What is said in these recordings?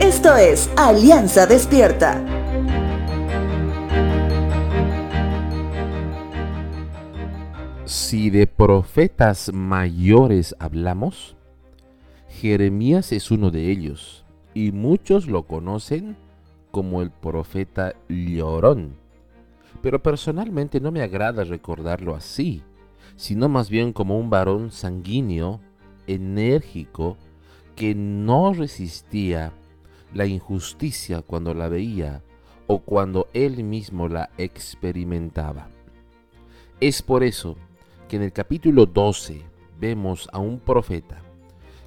Esto es Alianza Despierta. Si de profetas mayores hablamos, Jeremías es uno de ellos, y muchos lo conocen como el profeta llorón. Pero personalmente no me agrada recordarlo así, sino más bien como un varón sanguíneo, enérgico, que no resistía la injusticia cuando la veía o cuando él mismo la experimentaba. Es por eso que en el capítulo 12 vemos a un profeta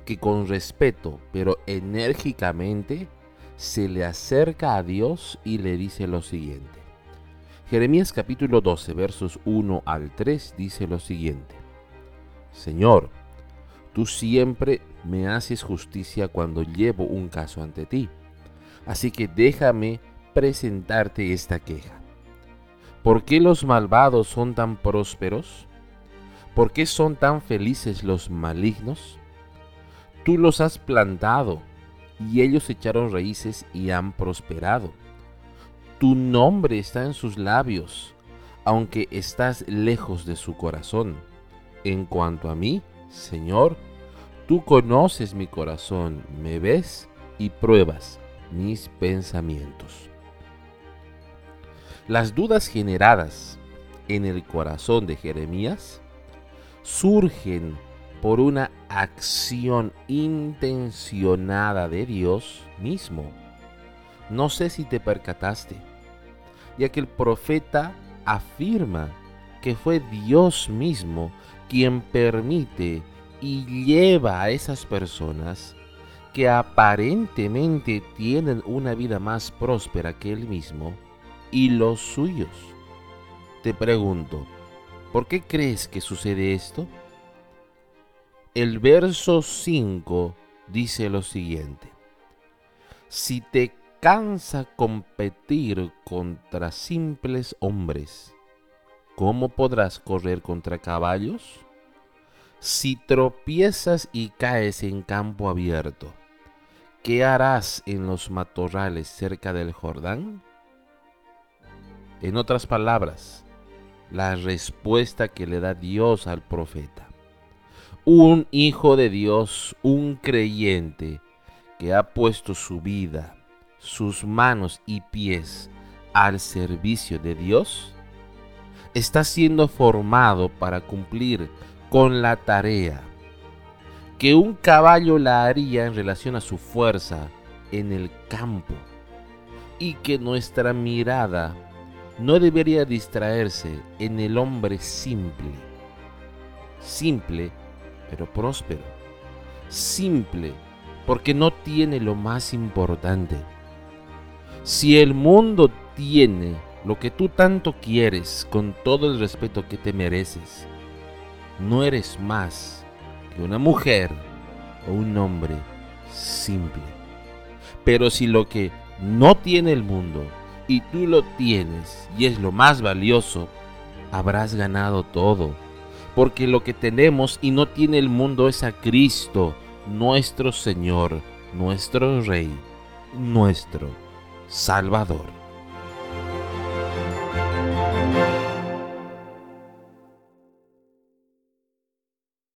que con respeto pero enérgicamente se le acerca a Dios y le dice lo siguiente. Jeremías capítulo 12 versos 1 al 3 dice lo siguiente. Señor, tú siempre me haces justicia cuando llevo un caso ante ti. Así que déjame presentarte esta queja. ¿Por qué los malvados son tan prósperos? ¿Por qué son tan felices los malignos? Tú los has plantado y ellos echaron raíces y han prosperado. Tu nombre está en sus labios, aunque estás lejos de su corazón. En cuanto a mí, Señor, tú conoces mi corazón, me ves y pruebas mis pensamientos. Las dudas generadas en el corazón de Jeremías surgen por una acción intencionada de Dios mismo. No sé si te percataste, ya que el profeta afirma que fue Dios mismo quien permite y lleva a esas personas que aparentemente tienen una vida más próspera que él mismo y los suyos. Te pregunto, ¿por qué crees que sucede esto? el verso 5 dice lo siguiente. Si te cansa competir contra simples hombres, ¿cómo podrás correr contra caballos? Si tropiezas y caes en campo abierto, ¿qué harás en los matorrales cerca del Jordán? En otras palabras, la respuesta que le da Dios al profeta un hijo de Dios, un creyente que ha puesto su vida, sus manos y pies al servicio de Dios, está siendo formado para cumplir con la tarea que un caballo la haría en relación a su fuerza en el campo y que nuestra mirada no debería distraerse en el hombre simple, simple pero próspero. Simple, porque no tiene lo más importante. Si el mundo tiene lo que tú tanto quieres con todo el respeto que te mereces, no eres más que una mujer o un hombre simple. Pero si lo que no tiene el mundo y tú lo tienes y es lo más valioso, habrás ganado todo porque lo que tenemos y no tiene el mundo es a Cristo, nuestro Señor, nuestro Rey, nuestro Salvador.